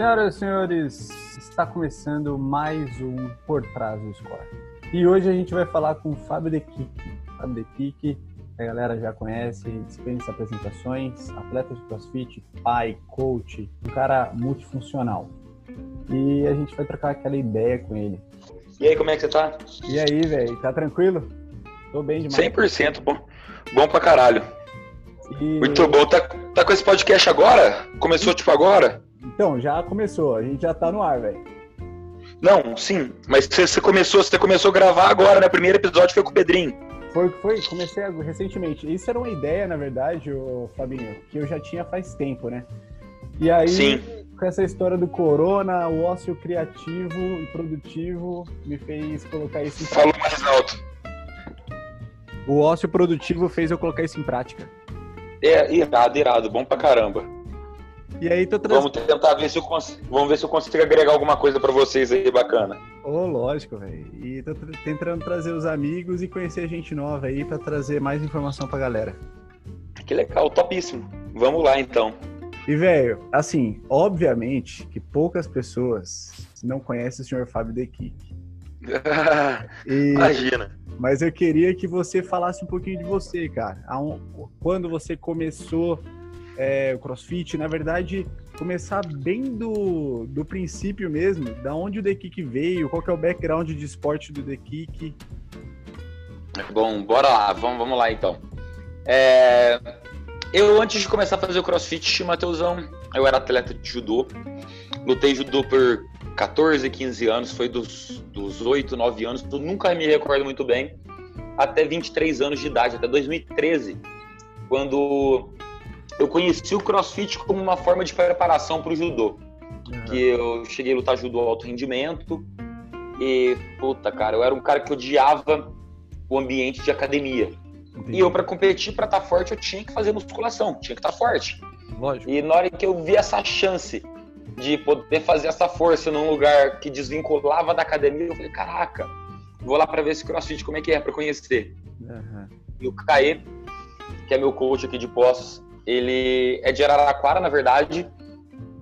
Senhoras e senhores, está começando mais um Por Trás do Score. E hoje a gente vai falar com o Fábio De Kik. Fábio De Kik, a galera já conhece, dispensa apresentações, atleta de crossfit, pai, coach, um cara multifuncional. E a gente vai trocar aquela ideia com ele. E aí, como é que você tá? E aí, velho, tá tranquilo? Tô bem demais. 100% bom. Bom pra caralho. E... Muito bom. Tá, tá com esse podcast agora? Começou tipo agora? Então, já começou, a gente já tá no ar, velho. Não, sim. Mas você, começou, você começou a gravar agora, né? O primeiro episódio foi com o Pedrinho. Foi, foi, comecei recentemente. Isso era uma ideia, na verdade, o Fabinho, que eu já tinha faz tempo, né? E aí, Sim. com essa história do corona, o ócio criativo e produtivo me fez colocar isso em Falou mais alto. O ócio produtivo fez eu colocar isso em prática. É, irado, irado. Bom pra caramba. E aí tô trazendo. Vamos tentar ver se eu consigo, vamos ver se eu consigo agregar alguma coisa pra vocês aí bacana. Ô, lógico, velho. E tô tentando trazer os amigos e conhecer gente nova aí pra trazer mais informação pra galera. Que legal, topíssimo. Vamos lá então. E, velho, assim, obviamente que poucas pessoas não conhecem o senhor Fábio De Kik. E... Imagina. Mas eu queria que você falasse um pouquinho de você, cara. Quando você começou é, o CrossFit, na verdade, começar bem do, do princípio mesmo, da onde o The Kick veio, qual é o background de esporte do The Kick. Bom, bora lá, vamos, vamos lá então. É, eu, antes de começar a fazer o crossfit, Mateusão, eu era atleta de judô. Lutei judô por 14, 15 anos, foi dos, dos 8, 9 anos, eu nunca me recordo muito bem, até 23 anos de idade, até 2013, quando eu conheci o crossfit como uma forma de preparação para o judô. Que eu cheguei a lutar judô alto rendimento e, puta, cara, eu era um cara que odiava o ambiente de academia. Entendi. E eu, para competir, para estar forte, eu tinha que fazer musculação, tinha que estar forte. Lógico. E na hora que eu vi essa chance de poder fazer essa força num lugar que desvinculava da academia, eu falei, caraca, vou lá para ver esse crossfit, como é que é, para conhecer. Aham. E o Caê, que é meu coach aqui de Poços, ele é de Araraquara, na verdade.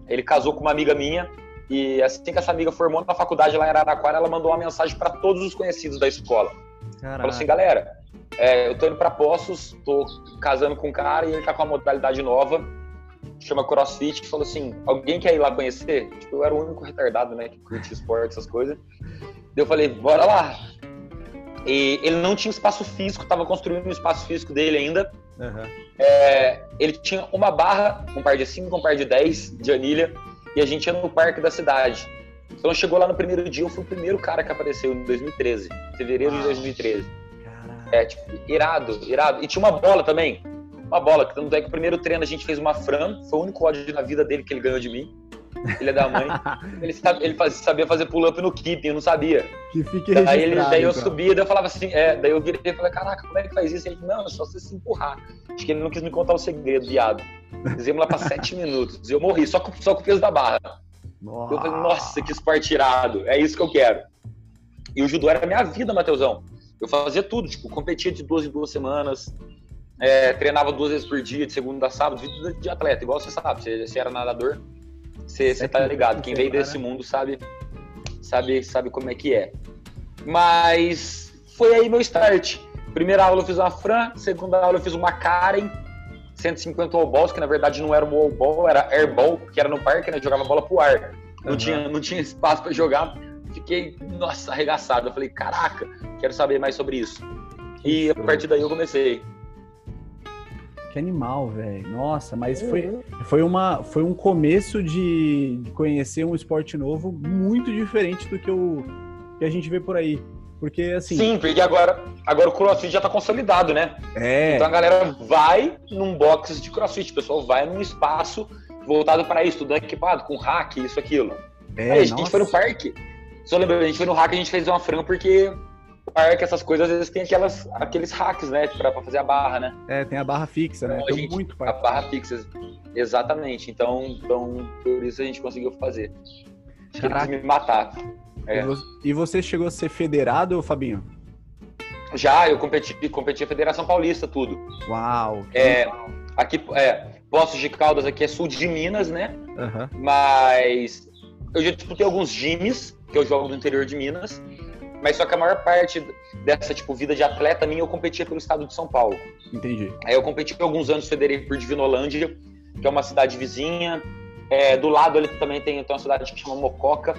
Ele casou com uma amiga minha e assim que essa amiga formou na faculdade lá em Araraquara, ela mandou uma mensagem para todos os conhecidos da escola. Falou assim, Caraca. galera, é, eu tô indo pra Poços, tô casando com um cara e ele tá com uma modalidade nova, chama CrossFit, que falou assim, alguém quer ir lá conhecer? Tipo, eu era o único retardado, né, que curtia esporte, essas coisas. Eu falei, bora lá. E ele não tinha espaço físico, tava construindo um espaço físico dele ainda. Aham. É, ele tinha uma barra, um par de 5, um par de 10 de anilha, e a gente ia no parque da cidade. Então chegou lá no primeiro dia, eu fui o primeiro cara que apareceu em 2013, fevereiro de Uau. 2013. Caraca. É, tipo, irado, irado. E tinha uma bola também. Uma bola, que tanto é que o primeiro treino a gente fez uma Fran, foi o único ódio na vida dele que ele ganhou de mim. É da mãe. ele, sabe- ele sabia fazer pull-up no keeping, eu não sabia. que fique. Daí, ele, daí eu então. subia, daí eu falava assim, é, daí eu virei e falei, caraca, como é que faz isso? Ele, não, é só você se empurrar. Acho que ele não quis me contar o segredo, viado. Fizemos lá pra sete minutos. Eu morri, só com, só com o peso da barra. Nossa. Eu falei, nossa, que esporte irado, é isso que eu quero. E o judô era a minha vida, Matheusão. Eu fazia tudo, tipo, competia de duas em duas semanas, é, treinava duas vezes por dia, de segunda a sábado, vida de atleta, igual você sabe, você, você era nadador, você, tá ligado. Quem veio desse mundo sabe, sabe, sabe como é que é. Mas foi aí meu start. Primeira aula eu fiz uma Fran, segunda aula eu fiz uma Karen, 150 all balls, que na verdade não era um all ball, era airball, que era no parque, né? Jogava bola pro ar. Não, Aham. tinha, não tinha espaço para jogar. Fiquei, nossa, arregaçado. Eu falei, caraca, quero saber mais sobre isso. E a partir daí eu comecei. Que animal, velho. Nossa, mas foi, foi, uma, foi um começo de, de conhecer um esporte novo muito diferente do que, o, que a gente vê por aí. Porque, assim, Sim, porque agora, agora o crossfit já tá consolidado, né? é, Então a galera vai num box de crossfit, o pessoal vai num espaço voltado para isso, tudo equipado, com hack, isso, aquilo. é, Aí a gente foi no parque. Só lembra, a gente foi no hack, a gente fez uma frango porque parque, essas coisas, às vezes tem aquelas, aqueles hacks, né? Pra, pra fazer a barra, né? É, tem a barra fixa, né? Então, a Tem gente- muito A parque. barra fixa. Exatamente. Então, então, por isso a gente conseguiu fazer. Que eles Caraca. me matar. É. E vo- você chegou a ser federado, Fabinho? Já, eu competi, competi a Federação Paulista, tudo. Uau! É, legal. Aqui, é, Poços de Caldas aqui é sul de Minas, né? Aham. Mas eu já disputei alguns gyms, que eu jogo no interior de Minas, mas só que a maior parte dessa tipo vida de atleta minha eu competia pelo estado de São Paulo. Entendi. Aí eu competi por alguns anos federei por Divinolândia, que é uma cidade vizinha. É, do lado ali também tem, tem uma cidade que chama Mococa,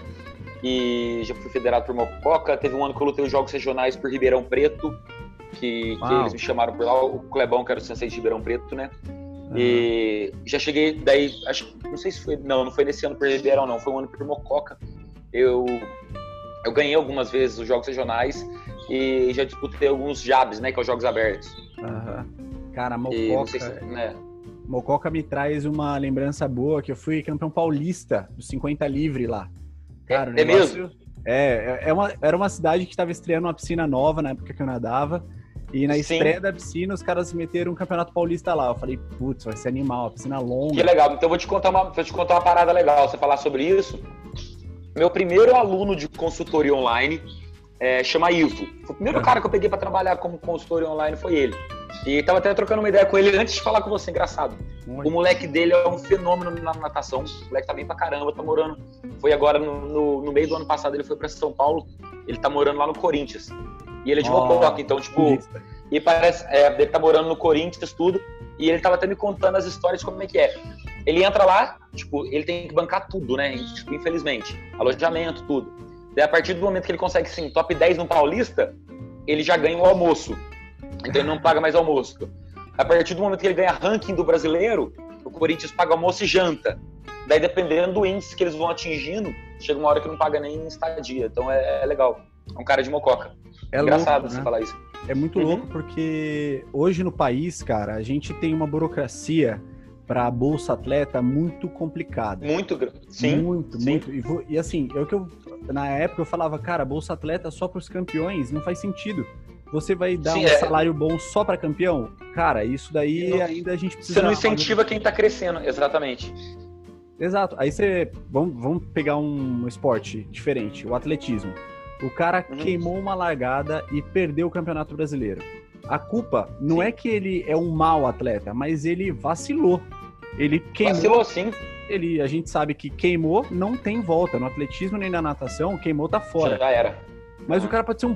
e já fui federado por Mococa. Teve um ano que eu lutei os Jogos Regionais por Ribeirão Preto, que, que eles me chamaram por lá, o Clebão, que era o sensei de Ribeirão Preto, né? Uhum. E já cheguei, daí, acho não sei se foi, não, não foi nesse ano por Ribeirão, não, foi um ano por Mococa. Eu, eu ganhei algumas vezes os Jogos Regionais e já disputei alguns JABs, né, que é os Jogos Abertos. Uhum. Cara, Mococa... Se, né? Mococa me traz uma lembrança boa, que eu fui campeão paulista dos 50 livre lá. Cara, é, negócio... é mesmo? É, é uma, era uma cidade que estava estreando uma piscina nova na época que eu nadava. E na Sim. estreia da piscina, os caras meteram um campeonato paulista lá. Eu falei, putz, vai ser animal, a piscina longa. Que legal. Então eu vou te contar uma, vou te contar uma parada legal. Você falar sobre isso. Meu primeiro aluno de consultoria online é, chama Ivo. O primeiro cara que eu peguei para trabalhar como consultoria online foi ele. E tava até trocando uma ideia com ele antes de falar com você, engraçado. Muito. O moleque dele é um fenômeno na natação. O moleque tá bem pra caramba, tá morando. Foi agora no, no, no meio do ano passado, ele foi para São Paulo. Ele tá morando lá no Corinthians. E ele é de oh, Mococa, então, tipo. E parece. É, ele tá morando no Corinthians, tudo. E ele tava até me contando as histórias de como é que é. Ele entra lá, tipo, ele tem que bancar tudo, né? Tipo, infelizmente. Alojamento, tudo. Daí, a partir do momento que ele consegue, sim, top 10 no Paulista, ele já ganha o almoço. Então ele não paga mais almoço. A partir do momento que ele ganha ranking do brasileiro, o Corinthians paga almoço e janta. Daí, dependendo do índice que eles vão atingindo, chega uma hora que não paga nem estadia. Então é, é legal. É um cara de mococa. É Engraçado louco, você né? falar isso. É muito uhum. louco porque hoje no país, cara, a gente tem uma burocracia para a bolsa atleta muito complicada. Muito, sim. Muito, sim. muito. E, e assim, é o que eu na época eu falava, cara, bolsa atleta só para os campeões, não faz sentido. Você vai dar sim, um é. salário bom só para campeão? Cara, isso daí não, ainda a gente precisa. Você não incentiva quem está crescendo, exatamente. Exato. Aí você. Vamos, vamos pegar um esporte diferente, o atletismo. O cara uhum. queimou uma largada e perdeu o Campeonato Brasileiro. A culpa não sim. é que ele é um mau atleta, mas ele vacilou. Ele queimou. Vacilou sim. Ele, a gente sabe que queimou não tem volta. No atletismo nem na natação, queimou tá fora. Já era. Mas o cara pode ser um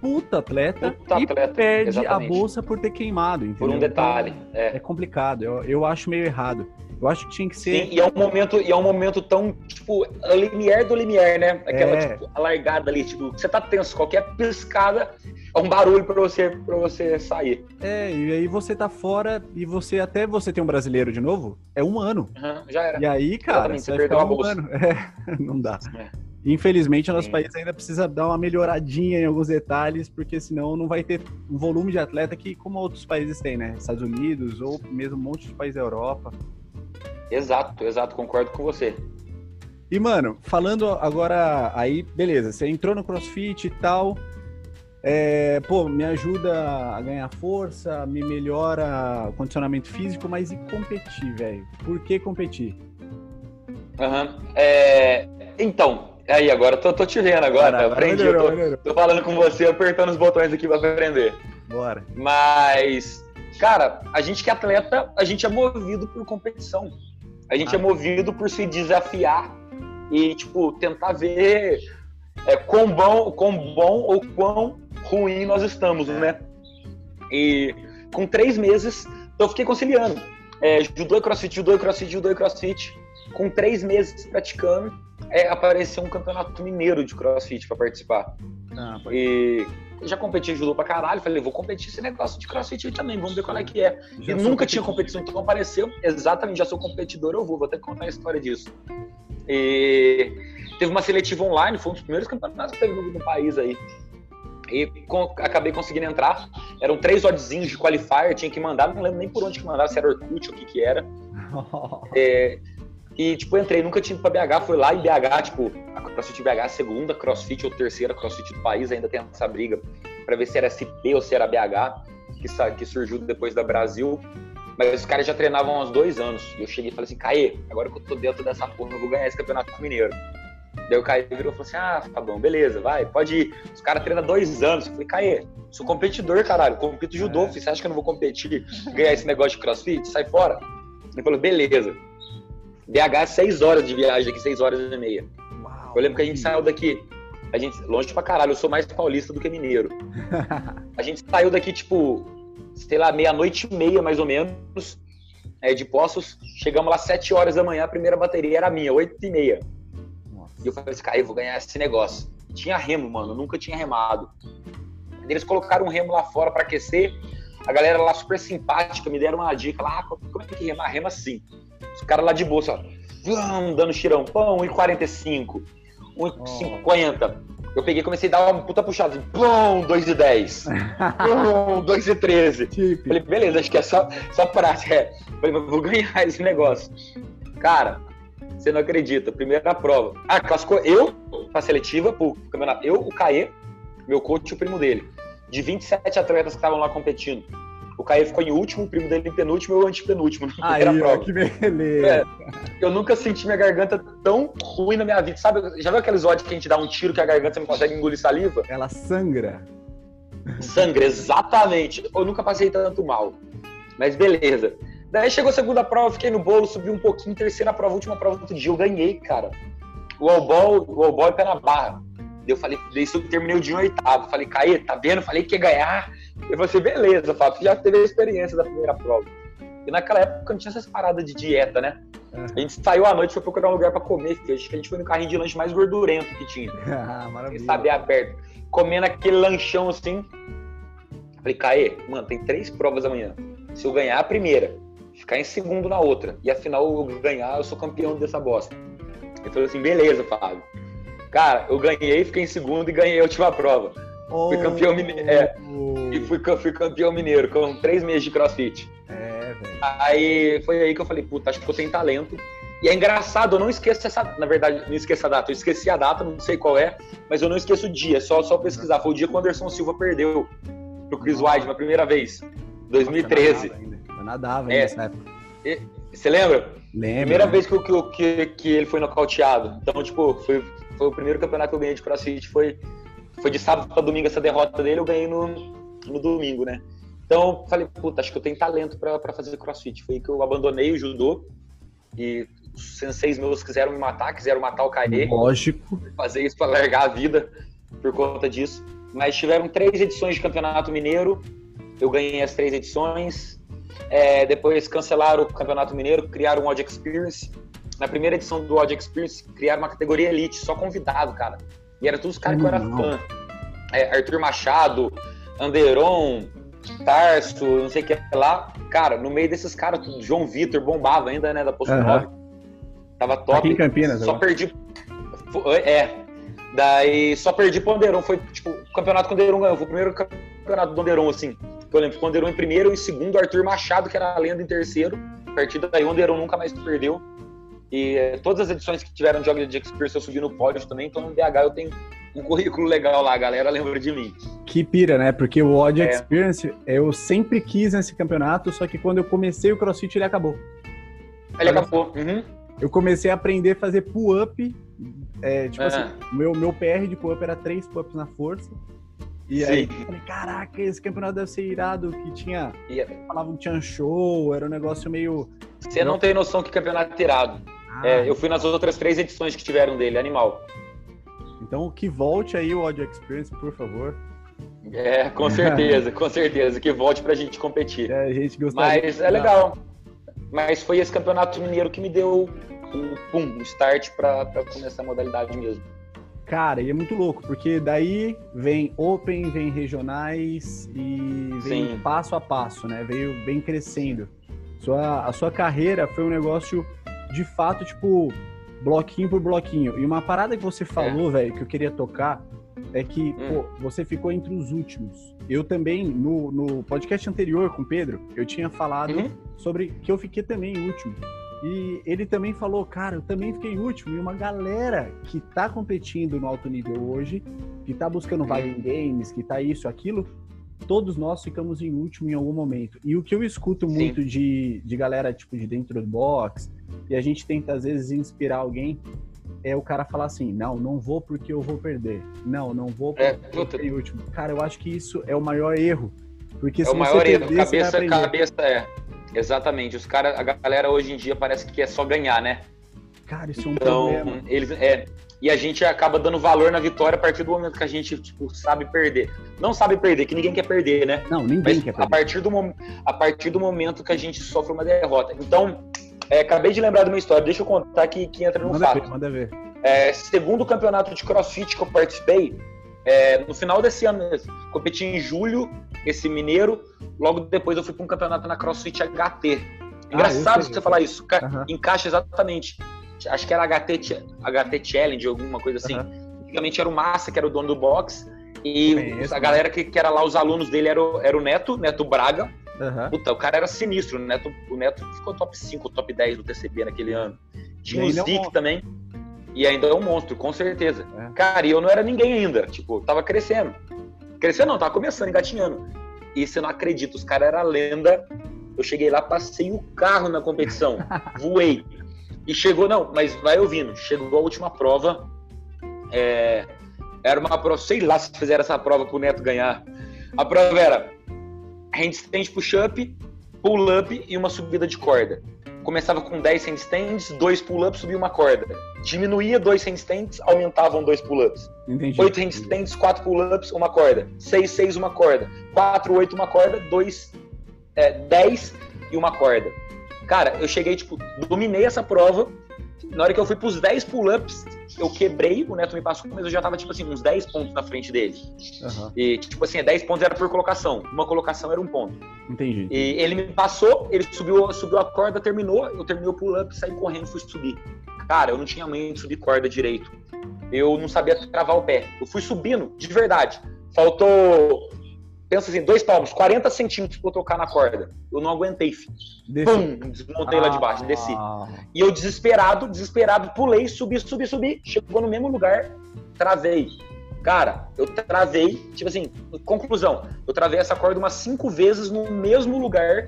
puta atleta puta e atleta, perde exatamente. a bolsa por ter queimado. Entendeu? Por um detalhe. Então, é. é complicado. Eu, eu acho meio errado. Eu acho que tinha que ser. Sim, e é um momento, e é um momento tão, tipo, limiar do limiar, né? Aquela, é. tipo, largada ali, tipo, você tá tenso, qualquer piscada é um barulho para você para você sair. É, e aí você tá fora e você até você tem um brasileiro de novo, é um ano. Uhum, já era. E aí, cara, você, você perdeu um bolsa. ano. É, não dá. É. Infelizmente, o nosso Sim. país ainda precisa dar uma melhoradinha em alguns detalhes, porque senão não vai ter um volume de atleta que, como outros países têm, né? Estados Unidos ou mesmo um monte de países da Europa. Exato, exato, concordo com você. E, mano, falando agora aí, beleza, você entrou no CrossFit e tal. É, pô, me ajuda a ganhar força, me melhora o condicionamento físico, mas e competir, velho? Por que competir? Uhum. É, então, aí agora, tô, tô te vendo agora, aprendi, melhorou, eu tô, tô, falando com você, apertando os botões aqui pra aprender. Bora. Mas, cara, a gente que é atleta, a gente é movido por competição. A gente é ah. é movido por se desafiar e, tipo, tentar ver é, quão, bom, quão bom ou quão ruim nós estamos, né? E com três meses, eu fiquei conciliando. É, judô e crossfit, judô e crossfit, judô e crossfit. Com três meses praticando, é, apareceu um campeonato mineiro de crossfit para participar. Ah, e já competi judô pra caralho, falei, vou competir esse negócio de crossfit também, vamos ver qual é que é. Já e nunca tinha competição, então apareceu, exatamente, já sou competidor, eu vou, vou até contar a história disso. E teve uma seletiva online, foi um dos primeiros campeonatos que teve no, no país aí. E com, acabei conseguindo entrar. Eram três oddzinhos de qualifier, tinha que mandar, não lembro nem por onde que mandava, se era Orkut ou o que que era. é, e, tipo, entrei, nunca tinha ido pra BH, fui lá em BH, tipo, a CrossFit BH, a segunda CrossFit ou terceira CrossFit do país, ainda tem essa briga para ver se era SP ou se era BH, que, que surgiu depois da Brasil. Mas os caras já treinavam há uns dois anos. E eu cheguei e falei assim, Caê, agora que eu tô dentro dessa porra, eu vou ganhar esse campeonato mineiro. Daí o Caê virou e falou assim: Ah, tá bom, beleza, vai, pode ir. Os caras treinam dois anos. Eu falei, Caê, sou competidor, caralho. Compito judô, é. você acha que eu não vou competir, ganhar esse negócio de crossfit? Sai fora. Ele falou, beleza. BH, 6 horas de viagem aqui, 6 horas e meia. Uau, eu lembro que a gente saiu daqui, a gente, longe pra caralho, eu sou mais paulista do que mineiro. a gente saiu daqui, tipo, sei lá, meia-noite e meia, mais ou menos, é, de Poços. Chegamos lá 7 horas da manhã, a primeira bateria era minha, 8 e meia. E eu falei assim, cara, eu vou ganhar esse negócio. Tinha remo, mano, nunca tinha remado. Eles colocaram um remo lá fora para aquecer. A galera lá super simpática me deram uma dica lá, ah, como é que rema? Rema assim. Os caras lá de bolsa, ó, dando xirão, pão, 1,45, 1,50. Eu peguei e comecei a dar uma puta puxada, assim, pum, 2 e 10, pum, 2 e 13. Tipo. Falei, beleza, acho que é só, só prática. É. Falei, vou ganhar esse negócio. Cara, você não acredita, primeira prova. Ah, classificou eu pra seletiva, pro campeonato. Eu, o Caê, meu coach e o primo dele. De 27 atletas que estavam lá competindo. O Caio ficou em último, o primo dele em penúltimo e eu antepenúltimo na primeira Aí, prova. que beleza. É, eu nunca senti minha garganta tão ruim na minha vida. Sabe, já viu aqueles ódios que a gente dá um tiro que a garganta não consegue engolir saliva? Ela sangra. Sangra, exatamente. Eu nunca passei tanto mal. Mas beleza. Daí chegou a segunda prova, fiquei no bolo, subi um pouquinho, terceira prova, última prova do dia, eu ganhei, cara. O all-ball, o all-ball é pé na barra. Eu falei, isso eu terminei o dia em oitavo. Falei, Caê, tá vendo? Falei que ia ganhar. Eu falei assim, beleza, Fábio, já teve a experiência da primeira prova. E naquela época não tinha essas paradas de dieta, né? Uhum. A gente saiu à noite foi procurar um lugar para comer, que a gente foi no carrinho de lanche mais gordurento que tinha. ah, maravilha. Saber aberto. Comendo aquele lanchão assim. Falei, Caê, mano, tem três provas amanhã. Se eu ganhar a primeira, ficar em segundo na outra, e afinal eu ganhar, eu sou campeão dessa bosta. Ele falou assim, beleza, Fábio. Cara, eu ganhei, fiquei em segundo e ganhei a última prova. Oh, fui campeão mineiro. É, e fui, fui campeão mineiro com três meses de crossfit. É, velho. Aí foi aí que eu falei, puta, acho que eu tenho talento. E é engraçado, eu não esqueço essa. Na verdade, não esqueço a data. Eu esqueci a data, não sei qual é, mas eu não esqueço o dia. Só, só pesquisar. Foi o dia que o Anderson Silva perdeu pro Chris Wide na primeira vez. 2013. Eu nadava ainda é. nessa época. Você lembra? Lembro. Primeira vez que, que, que, que ele foi nocauteado. Então, tipo, foi, foi o primeiro campeonato que eu ganhei de crossfit. Foi, foi de sábado para domingo essa derrota dele, eu ganhei no, no domingo, né? Então, falei, puta, acho que eu tenho talento para fazer crossfit. Foi que eu abandonei o judô e os senseis meus quiseram me matar, quiseram matar o Caê. Lógico. Fazer isso para largar a vida por conta disso. Mas tiveram três edições de Campeonato Mineiro. Eu ganhei as três edições. É, depois cancelaram o Campeonato Mineiro, criaram o Odd Experience. Na primeira edição do Odd Experience, criaram uma categoria Elite, só convidado, cara. E era todos os caras que eu era fã. É, Arthur Machado, Anderon, Tarso, não sei o que lá. Cara, no meio desses caras, João Vitor bombava ainda, né, da Posto uhum. 9. Tava top. Aqui em Campinas, Só perdi. É. Daí só perdi pro Anderon. Foi tipo o campeonato que o Anderon ganhou. Foi o primeiro campeonato do Anderon, assim. Eu lembro que o Anderon em primeiro, em segundo, Arthur Machado, que era a lenda em terceiro. A partir daí o Anderon nunca mais perdeu. E eh, todas as edições que tiveram de Jogos de Experience eu subi no pódio também, então no BH eu tenho um currículo legal lá, a galera lembra de mim. Que pira, né? Porque o Odd é. Experience eu sempre quis nesse campeonato, só que quando eu comecei o CrossFit ele acabou. Ele acabou. Uhum. Eu comecei a aprender a fazer pull-up. É, tipo uhum. assim, meu, meu PR de pull-up era três pull-ups na força. E Sim. aí eu falei, caraca, esse campeonato deve ser irado, que tinha. Yeah. Falavam que tinha show, era um negócio meio. Você não tem noção que campeonato é irado. Ah, é, eu fui nas outras três edições que tiveram dele, animal. Então que volte aí o Audio Experience, por favor. É, com certeza, com certeza, que volte pra gente competir. É, a gente gostaria. Mas é legal. Mas foi esse campeonato mineiro que me deu o pum, o start pra, pra começar a modalidade mesmo. Cara, e é muito louco, porque daí vem Open, vem regionais e vem Sim. passo a passo, né? Veio bem crescendo. Sua, a sua carreira foi um negócio de fato, tipo, bloquinho por bloquinho. E uma parada que você falou, é. velho, que eu queria tocar, é que, hum. pô, você ficou entre os últimos. Eu também, no, no podcast anterior com o Pedro, eu tinha falado uhum. sobre que eu fiquei também em último. E ele também falou, cara, eu também fiquei último. E uma galera que tá competindo no alto nível hoje, que tá buscando uhum. vaga em games, que tá isso, aquilo, todos nós ficamos em último em algum momento. E o que eu escuto muito de, de galera, tipo, de dentro do box, e a gente tenta às vezes inspirar alguém, é o cara falar assim, não, não vou porque eu vou perder. Não, não vou é, porque é, eu fiquei último. Cara, eu acho que isso é o maior erro. Porque é se o maior perder, erro, cabeça, cabeça é. Exatamente. Os cara, a galera hoje em dia parece que é só ganhar, né? Cara, isso é um então, problema. Eles, é, e a gente acaba dando valor na vitória a partir do momento que a gente tipo, sabe perder. Não sabe perder, que ninguém quer perder, né? Não, ninguém Mas quer perder. A partir, do, a partir do momento que a gente sofre uma derrota. Então, é, acabei de lembrar de uma história, deixa eu contar que, que entra no manda fato. Ver, manda ver. É, segundo campeonato de crossfit que eu participei, é, no final desse ano, competi em julho, esse mineiro. Logo depois eu fui para um campeonato na CrossFit HT. Ah, Engraçado ah, você falar isso, uhum. encaixa exatamente. Acho que era HT, HT Challenge, alguma coisa assim. Uhum. Antigamente era o Massa, que era o dono do box. E a galera que, que, era lá, os alunos dele, era o, era o Neto, Neto Braga. Uhum. Puta, o cara era sinistro. O Neto, o Neto ficou top 5, top 10 do TCB naquele ano. Tinha o Zik também. E ainda é um monstro, com certeza. É. Cara, e eu não era ninguém ainda. Tipo, tava crescendo. Crescendo não, tava começando, engatinhando. E você não acredita, os caras eram lenda. Eu cheguei lá, passei o carro na competição. voei. E chegou, não, mas vai ouvindo. Chegou a última prova. É, era uma prova, sei lá se fizeram essa prova pro Neto ganhar. A prova era handstand push-up, pull-up e uma subida de corda começava com 10 handstands, 2 pull-ups, subia uma corda. Diminuía 2 handstands, aumentavam 2 pull-ups. 8 handstands, 4 pull-ups, uma corda. 6, 6, uma corda. 4, 8, uma corda. 2, é, 10 e uma corda. Cara, eu cheguei, tipo, dominei essa prova. Na hora que eu fui pros 10 pull-ups, eu quebrei, o Neto me passou, mas eu já tava, tipo assim, uns 10 pontos na frente dele. Uhum. E, tipo assim, 10 pontos era por colocação. Uma colocação era um ponto. Entendi. E ele me passou, ele subiu, subiu a corda, terminou, eu terminei o pull-up, saí correndo, fui subir. Cara, eu não tinha mãe de subir corda direito. Eu não sabia travar o pé. Eu fui subindo, de verdade. Faltou pensa assim, dois palmos, 40 centímetros pra eu tocar na corda. Eu não aguentei, filho. Pum, desmontei ah, lá de baixo, desci. E eu desesperado, desesperado, pulei, subi, subi, subi. Chegou no mesmo lugar, travei. Cara, eu travei, tipo assim, conclusão, eu travei essa corda umas cinco vezes no mesmo lugar,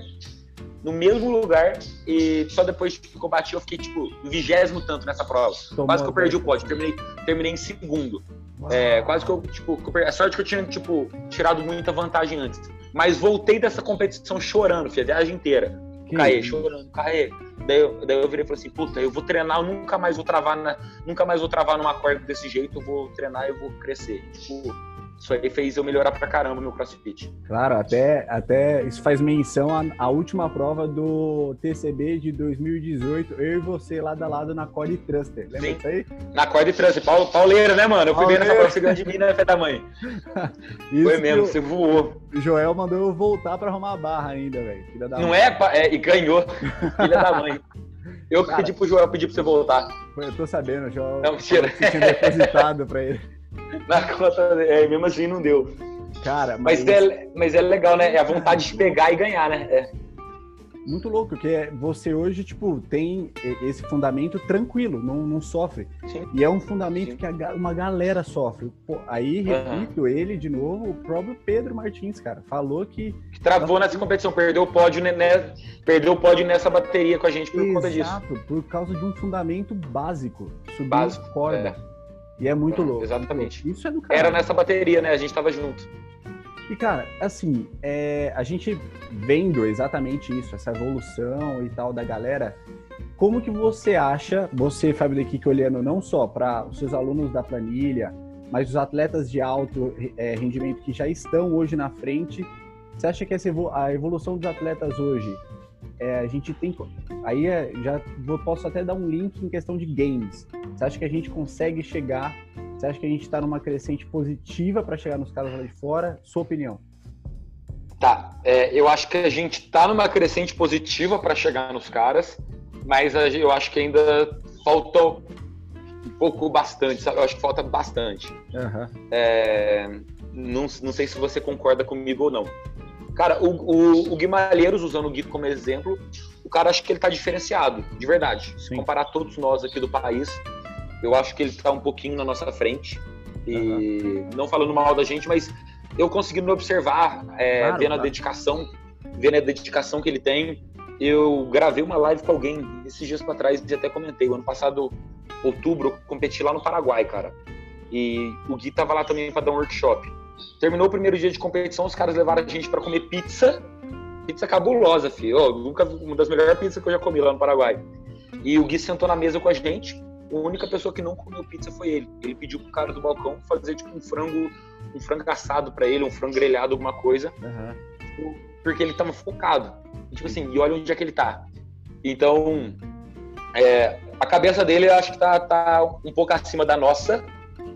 no mesmo lugar, e só depois que eu bati, eu fiquei, tipo, vigésimo tanto nessa prova. Tomou Quase que eu perdi o pódio, terminei, terminei em segundo. É, quase que eu, tipo, a sorte que eu tinha, tipo, tirado muita vantagem antes. Mas voltei dessa competição chorando, filho, a viagem inteira. Que Caê, chorando, caê. Daí eu, daí eu virei e falei assim, puta, eu vou treinar, eu nunca mais vou travar na, nunca mais vou travar numa corda desse jeito, eu vou treinar e eu vou crescer. Tipo, isso aí fez eu melhorar pra caramba meu crossfit. Claro, até, até isso faz menção à, à última prova do TCB de 2018, eu e você lado a lado na Cord Thruster. Lembra Sim. isso aí? Na Cord Thruster, Paul, pauleira, né, mano? Eu fui ver nessa prova, você de mim, né, fé da mãe? Foi mesmo, você voou. O Joel mandou eu voltar pra arrumar a barra ainda, velho. Não é, é, e ganhou. Filha da mãe. Eu Cara, pedi pro Joel pedir pra você voltar. Eu tô sabendo, Joel. Não, mentira. Tinha depositado pra ele. Na conta, é, mesmo assim não deu. Cara, mas... Mas, é, mas é legal, né? É a vontade de pegar e ganhar, né? É. Muito louco, porque você hoje, tipo, tem esse fundamento tranquilo, não, não sofre. Sim. E é um fundamento Sim. que a, uma galera sofre. Pô, aí, repito uhum. ele de novo, o próprio Pedro Martins, cara, falou que... que travou nessa competição, perdeu o pódio, né, né, perdeu o pódio nessa bateria com a gente por Exato, conta disso. Exato, por causa de um fundamento básico. Subir básico, corda. É. E é muito louco. Exatamente. Isso é do cara. Era nessa bateria, né? A gente tava junto. E, cara, assim, é, a gente vendo exatamente isso, essa evolução e tal da galera, como que você acha, você, Fábio Lequique, olhando não só para os seus alunos da planilha, mas os atletas de alto é, rendimento que já estão hoje na frente, você acha que essa, a evolução dos atletas hoje é, a gente tem. Aí é, já vou, posso até dar um link em questão de games. Você acha que a gente consegue chegar? Você acha que a gente está numa crescente positiva para chegar nos caras lá de fora? Sua opinião? Tá. É, eu acho que a gente está numa crescente positiva para chegar nos caras, mas eu acho que ainda faltou um pouco bastante, sabe? Eu acho que falta bastante. Uhum. É, não, não sei se você concorda comigo ou não. Cara, o, o, o usando o Gui como exemplo, o cara acha que ele tá diferenciado, de verdade. Se Sim. comparar todos nós aqui do país, eu acho que ele tá um pouquinho na nossa frente. E uhum. não falando mal da gente, mas eu conseguindo observar, é, claro, vendo claro. a dedicação, vendo a dedicação que ele tem. Eu gravei uma live com alguém esses dias para trás e até comentei. O ano passado, outubro, eu competi lá no Paraguai, cara. E o Gui tava lá também para dar um workshop. Terminou o primeiro dia de competição, os caras levaram a gente para comer pizza. Pizza cabulosa, filho. Oh, nunca, uma das melhores pizzas que eu já comi lá no Paraguai. E o Gui sentou na mesa com a gente. A única pessoa que não comeu pizza foi ele. Ele pediu pro cara do balcão fazer tipo um frango, um frango assado para ele, um frango grelhado, alguma coisa. Uhum. Porque ele tava focado. Tipo assim, e olha onde é que ele tá. Então, é, a cabeça dele eu acho que tá, tá um pouco acima da nossa,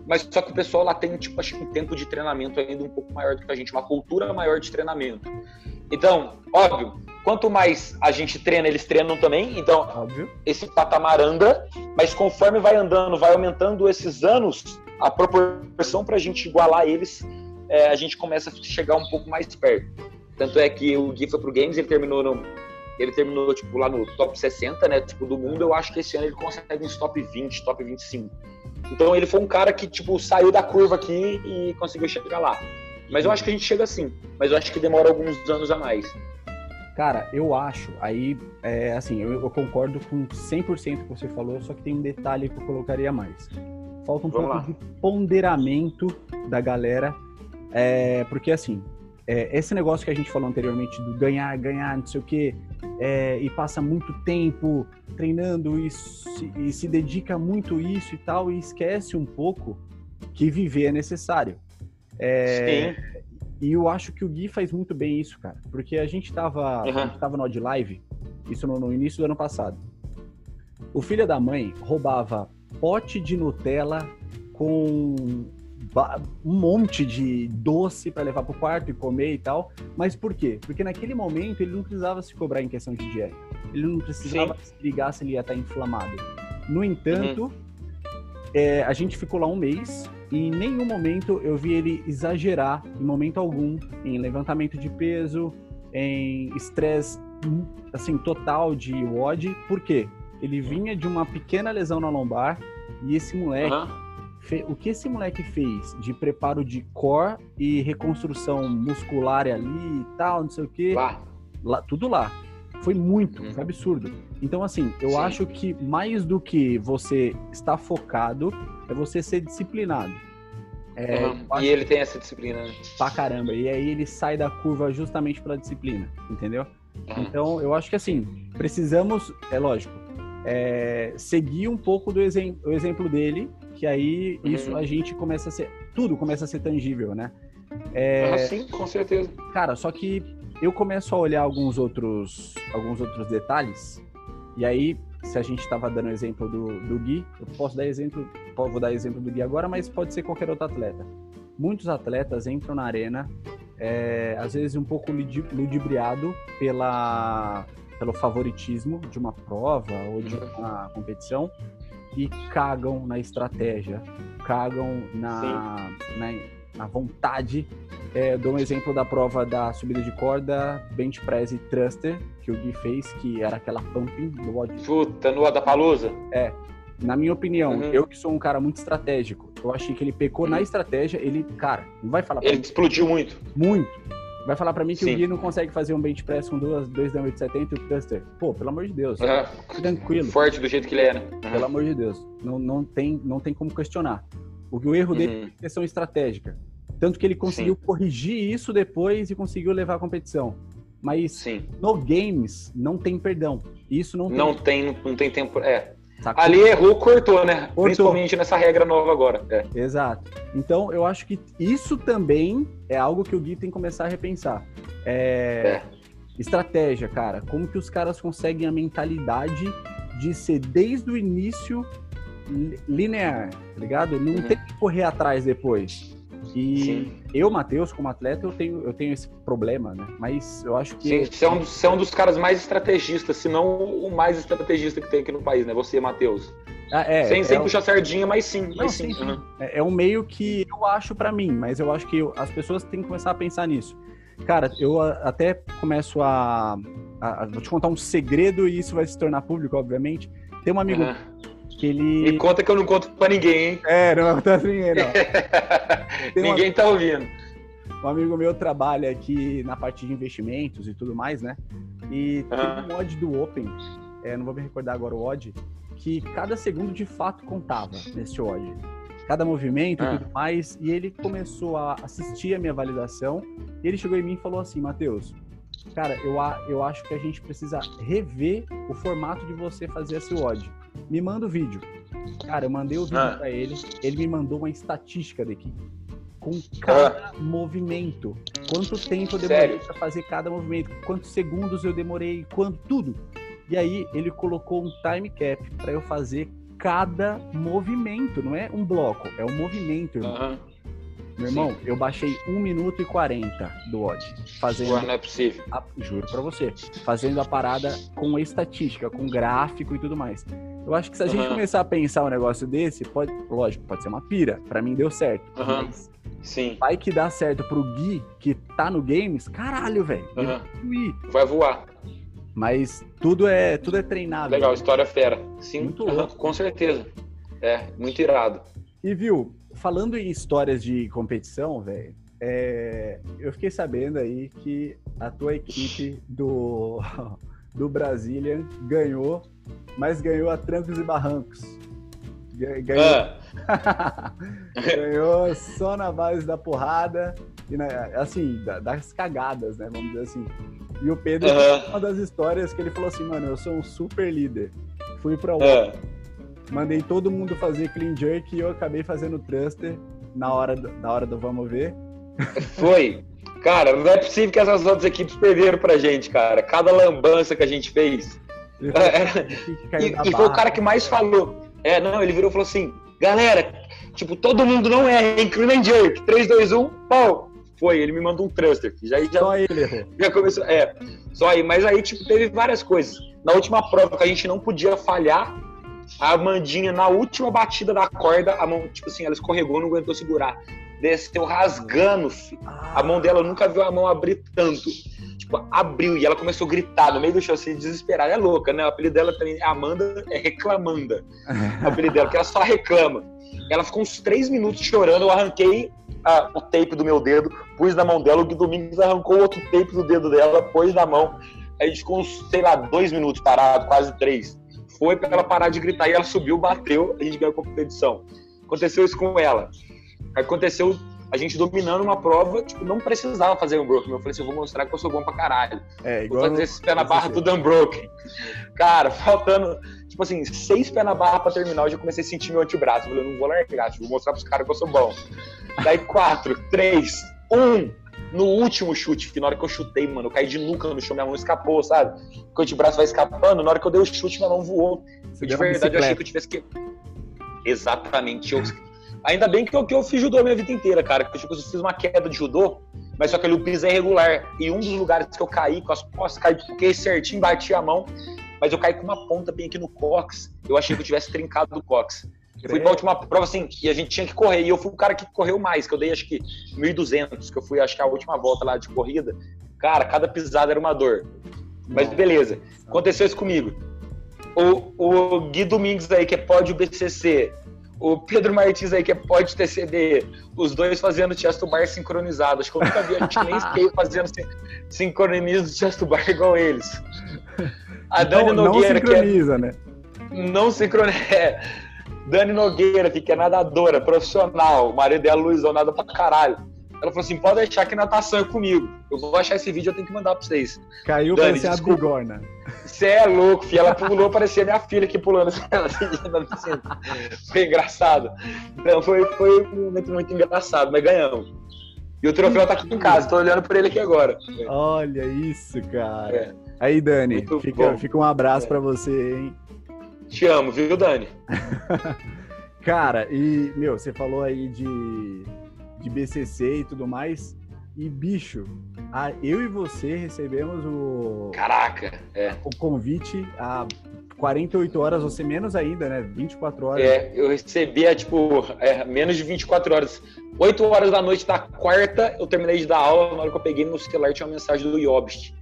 mas só que o pessoal lá tem, tipo, acho que um tempo de treinamento ainda um pouco maior do que a gente, uma cultura maior de treinamento. Então, óbvio, quanto mais a gente treina, eles treinam também. Então, óbvio. esse patamar anda, mas conforme vai andando, vai aumentando esses anos, a proporção para a gente igualar eles, é, a gente começa a chegar um pouco mais perto. Tanto é que o Gui foi pro Games, ele terminou no, ele terminou tipo lá no top 60, né, tipo do mundo. Eu acho que esse ano ele consegue uns top 20, top 25. Então ele foi um cara que tipo saiu da curva aqui e conseguiu chegar lá. Mas eu acho que a gente chega assim. Mas eu acho que demora alguns anos a mais. Cara, eu acho, aí, é, assim, eu, eu, concordo com 100% que você falou, só que tem um detalhe que eu colocaria mais. Falta um Vamos pouco lá. de ponderamento da galera, é, porque, assim, é, esse negócio que a gente falou anteriormente do ganhar, ganhar, não sei o quê, é, e passa muito tempo treinando e se, e se dedica muito isso e tal, e esquece um pouco que viver é necessário. É, Sim. E eu acho que o Gui faz muito bem isso, cara. Porque a gente tava, uhum. a gente tava no Odd Live, isso no, no, início do ano passado. O filho da mãe roubava pote de Nutella com um monte de doce para levar pro quarto e comer e tal. Mas por quê? Porque naquele momento ele não precisava se cobrar em questão de dieta. Ele não precisava Sim. se ligar se ele ia estar inflamado. No entanto, uhum. é, a gente ficou lá um mês e em nenhum momento eu vi ele exagerar, em momento algum, em levantamento de peso, em estresse assim total de WOD. Por quê? Ele vinha de uma pequena lesão na lombar e esse moleque uhum o que esse moleque fez de preparo de core e reconstrução muscular ali e tal, não sei o que. Lá. lá tudo lá. Foi muito, uhum. foi absurdo. Então, assim, eu Sim. acho que mais do que você estar focado, é você ser disciplinado. É, uhum. E ele tem essa disciplina. Né? Pra caramba. E aí ele sai da curva justamente pela disciplina, entendeu? Uhum. Então, eu acho que assim, precisamos, é lógico, é, seguir um pouco do exem o exemplo dele que aí isso uhum. a gente começa a ser. Tudo começa a ser tangível, né? É, ah, sim, com certeza. Cara, só que eu começo a olhar alguns outros, alguns outros detalhes, e aí, se a gente estava dando exemplo do, do Gui, eu posso dar exemplo, vou dar exemplo do Gui agora, mas pode ser qualquer outro atleta. Muitos atletas entram na arena, é, às vezes um pouco ludibriado pela, pelo favoritismo de uma prova ou de uhum. uma competição, e cagam na estratégia, cagam na, na, na, vontade. É, dou um exemplo da prova da subida de corda, bench press e thruster, que o Gui fez, que era aquela pumping do odd. Puta, no Palusa. É. Na minha opinião, uhum. eu que sou um cara muito estratégico, eu achei que ele pecou uhum. na estratégia, ele, cara, não vai falar Ele explodiu muito. Muito. Vai falar para mim que Sim. o Gui não consegue fazer um bench press com duas, dois dumbbell de 70 e o thruster. Pô, pelo amor de Deus. Uhum. Tranquilo. Forte do jeito que ele era. Uhum. Pelo amor de Deus. Não, não, tem, não tem como questionar. O, o erro dele uhum. é questão estratégica. Tanto que ele conseguiu Sim. corrigir isso depois e conseguiu levar a competição. Mas Sim. no games não tem perdão. Isso não tem. Não tem, não tem tempo. É. Sacou? Ali errou, cortou, né? Cortou. Principalmente nessa regra nova agora. É. Exato. Então, eu acho que isso também é algo que o Gui tem que começar a repensar. É... é. Estratégia, cara. Como que os caras conseguem a mentalidade de ser desde o início linear, tá ligado? Não uhum. tem que correr atrás depois. E Sim. eu, Matheus, como atleta, eu tenho, eu tenho esse problema, né? Mas eu acho que. Sim, você é, um, você é um dos caras mais estrategistas, se não o mais estrategista que tem aqui no país, né? Você, Matheus. Ah, é, sem sem é puxar um... sardinha, mas sim. Não, mas sim, sim. Uhum. É, é, um meio que eu acho para mim, mas eu acho que eu, as pessoas têm que começar a pensar nisso. Cara, eu até começo a, a, a, Vou te contar um segredo e isso vai se tornar público, obviamente. Tem um amigo. Uhum que ele. Me conta que eu não conto pra ninguém, hein? É, não conta pra ninguém, não. ninguém tá ouvindo. Um amigo meu trabalha aqui na parte de investimentos e tudo mais, né? E tem um odd do Open, é, não vou me recordar agora o odd, que cada segundo de fato contava nesse odd. Cada movimento e ah. tudo mais. E ele começou a assistir a minha validação. E ele chegou em mim e falou assim: Matheus, cara, eu, eu acho que a gente precisa rever o formato de você fazer esse WOD. Me manda o vídeo. Cara, eu mandei o vídeo ah. pra ele, ele me mandou uma estatística daqui. Com cada ah. movimento. Quanto tempo eu demorei para fazer cada movimento, quantos segundos eu demorei, quanto, tudo. E aí ele colocou um time cap para eu fazer cada movimento, não é um bloco, é um movimento, irmão. Uhum. Meu irmão, Sim. eu baixei 1 minuto e 40 do odd. Fazendo. Ué, não é possível. A, juro pra você. Fazendo a parada com estatística, com gráfico e tudo mais. Eu acho que se a uhum. gente começar a pensar um negócio desse, pode, lógico, pode ser uma pira. Para mim deu certo. Uhum. Sim. Vai que dá certo pro Gui, que tá no games, caralho, velho. Uhum. Vai voar. Mas tudo é, tudo é treinado. Legal, história fera. Sim, muito louco. com certeza. É, muito irado. E viu, falando em histórias de competição, velho, é, eu fiquei sabendo aí que a tua equipe do, do Brazilian ganhou, mas ganhou a trancos e barrancos. Ganhou, ah. ganhou só na base da porrada e na, assim, das cagadas, né? Vamos dizer assim. E o Pedro, uhum. uma das histórias que ele falou assim, mano, eu sou um super líder. Fui pra uhum. mandei todo mundo fazer clean jerk e eu acabei fazendo thruster na hora do, na hora do vamos ver. Foi. Cara, não é possível que essas outras equipes perderam pra gente, cara. Cada lambança que a gente fez. e, e foi o cara que mais falou. É, não, ele virou e falou assim: galera, tipo, todo mundo não é em clean jerk. 3, 2, 1, pau foi, ele me mandou um thruster. Já, já, só ele. Já começou, é, só aí. Mas aí, tipo, teve várias coisas. Na última prova que a gente não podia falhar, a Amandinha, na última batida da corda, a mão, tipo assim, ela escorregou, não aguentou segurar. Desceu rasgando, filho. A mão dela, nunca viu a mão abrir tanto. Tipo, abriu e ela começou a gritar no meio do chão, assim, desesperada. É louca, né? O apelido dela também Amanda, é Reclamanda. o apelido dela, que ela só reclama. Ela ficou uns três minutos chorando, eu arranquei a, o tape do meu dedo, pus na mão dela, o Gui Domingos arrancou outro tape do dedo dela, pôs na mão. A gente ficou uns, sei lá, dois minutos parado, quase três. Foi pra ela parar de gritar e ela subiu, bateu, a gente ganhou a competição. Aconteceu isso com ela. Aconteceu a gente dominando uma prova, tipo, não precisava fazer um broken. Eu falei assim, eu vou mostrar que eu sou bom pra caralho. É, igual vou fazer esse pé na barra tudo unbroken. Cara, faltando, tipo assim, seis pés na barra pra terminar, eu já comecei a sentir meu antebraço. Eu falei, eu não vou largar, tipo, vou mostrar pros caras que eu sou bom. Daí quatro, três, um. No último chute, que na hora que eu chutei, mano, eu caí de nuca no chão, minha mão escapou, sabe? O antebraço vai escapando, na hora que eu dei o chute, minha mão voou. De verdade, eu achei que eu tivesse que. Exatamente. Eu... Ainda bem que eu, que eu fiz judô a minha vida inteira, cara. Que tipo, eu fiz uma queda de judô, mas só que ali o piso é irregular. E um dos lugares que eu caí com as costas, caí, fiquei certinho, bati a mão, mas eu caí com uma ponta bem aqui no cox. Eu achei que eu tivesse trincado do cox. Fui pra última prova, assim, e a gente tinha que correr. E eu fui o cara que correu mais, que eu dei acho que 1.200, que eu fui, acho que a última volta lá de corrida. Cara, cada pisada era uma dor. Mas beleza, aconteceu isso comigo. O, o Gui Domingues aí, que é pódio BCC, o Pedro Martins aí, que é pódio TCD, os dois fazendo chest bar sincronizado. Acho que eu nunca vi a gente nem skate fazendo sincronismo de chest bar igual eles. A Dani não, Nogueira, não sincroniza, que é, né? Não sincroniza. É, Dani Nogueira, que é nadadora, profissional, o marido dela, Luizão, nada pra caralho. Ela falou assim: pode deixar que natação é comigo. Eu vou achar esse vídeo, eu tenho que mandar pra vocês. Caiu Dani, parecia a bigorna. Você é louco, filho. Ela pulou, parecia minha filha aqui pulando Foi engraçado. Então foi, foi um momento muito engraçado, mas ganhamos. E o troféu tá aqui em casa, tô olhando por ele aqui agora. Olha isso, cara. É. Aí, Dani, fica, fica um abraço é. para você, hein? Te amo, viu, Dani? Cara, e, meu, você falou aí de, de BCC e tudo mais. E, bicho, a, eu e você recebemos o. Caraca! É. O convite há 48 horas, você menos ainda, né? 24 horas. É, eu recebi, é, tipo, é, menos de 24 horas. 8 horas da noite da quarta, eu terminei de dar aula. Na hora que eu peguei no celular, tinha uma mensagem do Yobst.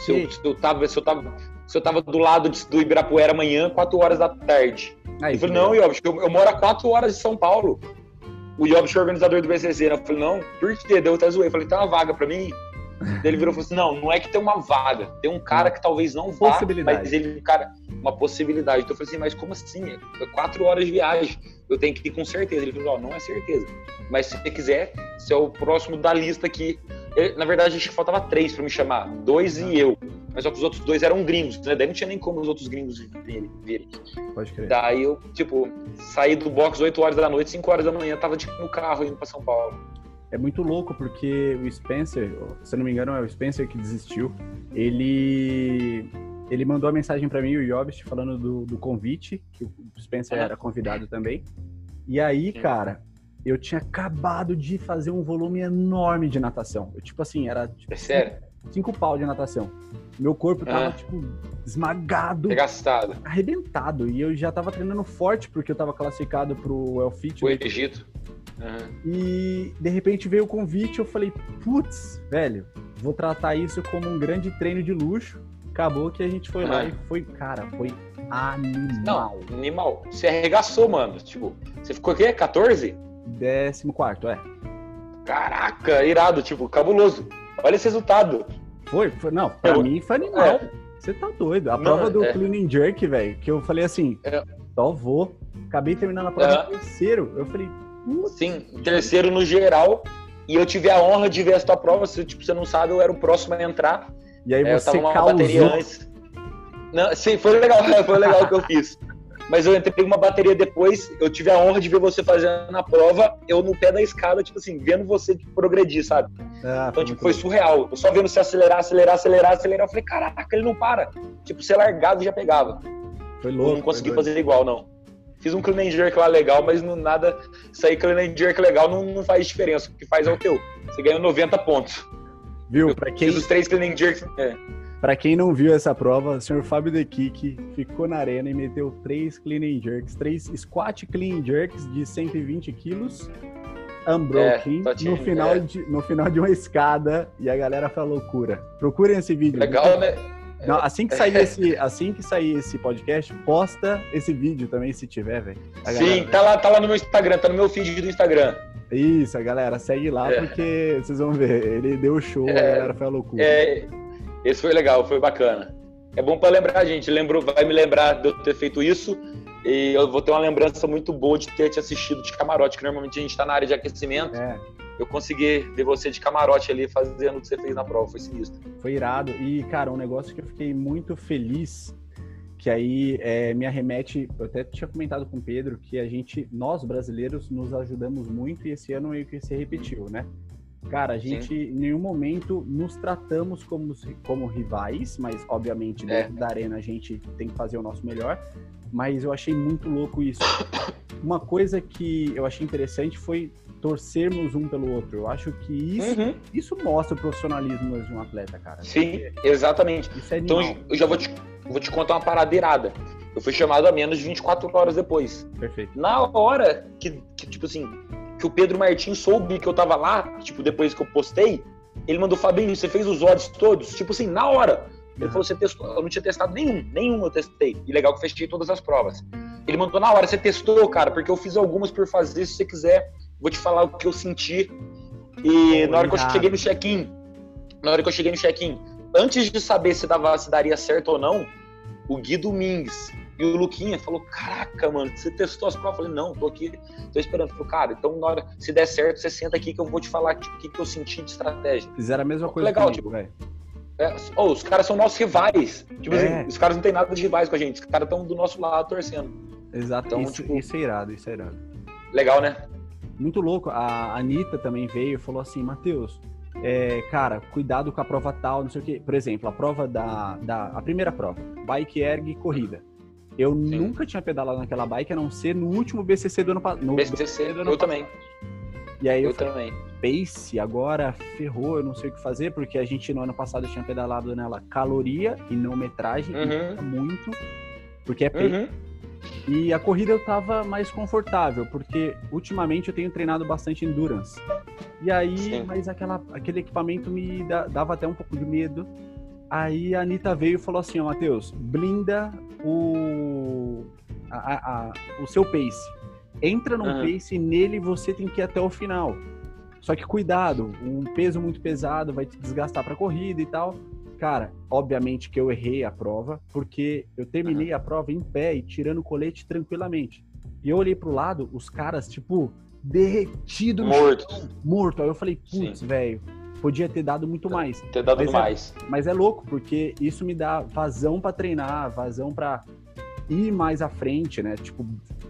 Se eu, se eu, tava, se eu tava se eu tava do lado do Ibirapuera amanhã, 4 horas da tarde. Aí, eu falei, não, Iobich, eu, eu, moro a 4 horas de São Paulo. O Iobich é organizador do BCC, né? Eu falei, não, por quê? Deu até zoei. Eu falei, tem uma vaga pra mim? ele virou e falou assim, não, não é que tem uma vaga. Tem um cara que talvez não vá, mas ele, cara, uma possibilidade. Então eu falei assim, mas como assim? É 4 horas de viagem. Eu tenho que ir com certeza. Ele falou, oh, não é certeza. Mas se você quiser, você é o próximo da lista aqui Eu, na verdade, acho que faltava três pra me chamar. Dois e eu. Mas só que os outros dois eram gringos, né? Daí não tinha nem como os outros gringos virem. virem. Pode crer. Daí eu, tipo, saí do box 8 horas da noite, 5 horas da manhã, tava tipo, no carro indo pra São Paulo. É muito louco porque o Spencer, se eu não me engano, é o Spencer que desistiu. Ele ele mandou a mensagem para mim, o Yobist, falando do, do convite, que o Spencer era convidado também. E aí, cara, eu tinha acabado de fazer um volume enorme de natação. Eu, tipo assim, era tipo, É sério? cinco pau de natação. Meu corpo tava, Ah. tipo, esmagado, Gastado. arrebentado. E eu já tava treinando forte, porque eu tava classificado pro El Fit. O Egito. Aham. E de repente veio o convite, eu falei, putz, velho, vou tratar isso como um grande treino de luxo. Acabou que a gente foi lá Ah. e foi, cara, foi Não, animal. animal. Você arregaçou, mano. Tipo, você ficou o quê? 14? Décimo quarto, é. Caraca, irado, tipo, cabuloso. Olha esse resultado. Foi, foi não, pra Eu- mim foi animal. Você tá doido. A Não, prova do é. clean and jerk, velho, que eu falei assim, É. só vou. Acabei terminando a prova em terceiro. Eu falei, Sim, terceiro no geral. E eu tive a honra de ver essa tua prova. Se tipo, você não sabe, eu era o próximo a entrar. E aí É, eu você causou. antes. Não, sim, foi legal, foi legal o que eu fiz. Mas eu entrei uma bateria depois, eu tive a honra de ver você fazendo a prova, eu no pé da escada, tipo assim, vendo você progredir, sabe? Ah, Então, tipo, foi surreal. Eu só vendo você acelerar, acelerar, acelerar, acelerar. Eu falei, caraca, ele não para. Tipo, você largava e já pegava. Foi Eu louco. não consegui doido. fazer igual, não. Fiz um clean and jerk lá legal, mas não, nada. Sair clean and jerk legal não, não faz diferença. O que faz é o teu. Você ganhou 90 pontos. Viu? Pra quem, os três clean and jerks. É. Pra quem não viu essa prova, o senhor Fábio De Kik ficou na arena e meteu três clean and jerks, três squat clean and jerks de 120 quilos, unbroken, É, no, final é. de, no final de uma escada, e a galera foi loucura. Procurem esse vídeo. Legal, né? Não, assim, que sair esse, assim que sair esse podcast, posta esse vídeo também, se tiver, velho. Sim, tá lá, tá lá no meu Instagram, tá no meu feed do Instagram. Isso, a galera, segue lá, É. porque vocês vão ver. Ele deu show, É. a galera foi a loucura. É, esse foi legal, foi bacana. É bom pra lembrar, gente. Lembrou, vai me lembrar de eu ter feito isso. E eu vou ter uma lembrança muito boa de ter te assistido de camarote, que normalmente a gente tá na área de aquecimento. É. Eu consegui ver você de camarote ali fazendo o que você fez na prova, foi sinistro. Foi irado. E, cara, um negócio que eu fiquei muito feliz, que aí é, me arremete, eu até tinha comentado com o Pedro, que a gente, nós brasileiros, nos ajudamos muito e esse ano meio que se repetiu, né? Cara, a gente em nenhum momento nos tratamos como, como rivais, mas obviamente É. dentro da arena a gente tem que fazer o nosso melhor. Mas eu achei muito louco isso. Uma coisa que eu achei interessante foi torcermos um pelo outro. Eu acho que isso, Uhum. isso mostra o profissionalismo de um atleta, cara. Sim, exatamente. Isso é Então eu já vou te, vou te contar uma paradeirada. Eu fui chamado a menos de 24 horas depois. Perfeito. Na hora que, que, tipo assim, que o Pedro Martins soube que eu tava lá, tipo, depois que eu postei, ele mandou, Fabinho, você fez os odds todos? Tipo assim, na hora. Ele Uhum. falou, você testou? Eu não tinha testado nenhum, nenhum eu testei. E legal que eu fechei todas as provas. Ele mandou na hora, você testou, cara, porque eu fiz algumas por fazer, se você quiser, vou te falar o que eu senti. E na hora que eu cheguei no check-in, na hora que eu cheguei no check-in, antes de saber se, dava, se daria certo ou não, o Gui Domingues e o Luquinha falou: Caraca, mano, você testou as provas? Eu falei: Não, tô aqui, tô esperando. Falei, cara, então na hora, se der certo, você senta aqui que eu vou te falar o que, que eu senti de estratégia. Fizeram a mesma coisa Legal, comigo, tipo, velho. É, oh, os caras são nossos rivais. Tipo É. assim, os caras não tem nada de rivais com a gente, os caras estão do nosso lado torcendo. Exato. então, isso, tipo- isso é irado, isso é irado. Legal, né? Muito louco. A Anitta também veio e falou assim, Matheus, é, cara, cuidado com a prova tal, não sei o quê. Por exemplo, a prova da, da a primeira prova, bike erg e corrida. Eu nunca tinha pedalado naquela bike, a não ser no último BCC do ano passado. BCC, eu também. E aí eu, Eu também. Pace agora ferrou, eu não sei o que fazer, porque a gente no ano passado tinha pedalado nela caloria e não metragem, e Uhum. fica muito, porque é pace. Uhum. E a corrida eu tava mais confortável, porque ultimamente eu tenho treinado bastante endurance. E aí, Sim. mas aquela, aquele equipamento me da- dava até um pouco de medo. Aí a Anitta veio e falou assim, ó, Matheus, blinda o, a- a- o seu pace. Entra num Aham. pace e nele você tem que ir até o final. Só que cuidado, um peso muito pesado vai te desgastar pra corrida e tal. Cara, obviamente que eu errei a prova, porque eu terminei a prova em pé e tirando o colete tranquilamente. E eu olhei pro lado, os caras, tipo, derretido Morto. chão, morto. Aí eu falei, putz, velho, podia ter dado muito mais. Ter dado mas mais. É, mas é louco, porque isso me dá vazão para treinar, vazão para ir mais à frente, né? Tipo,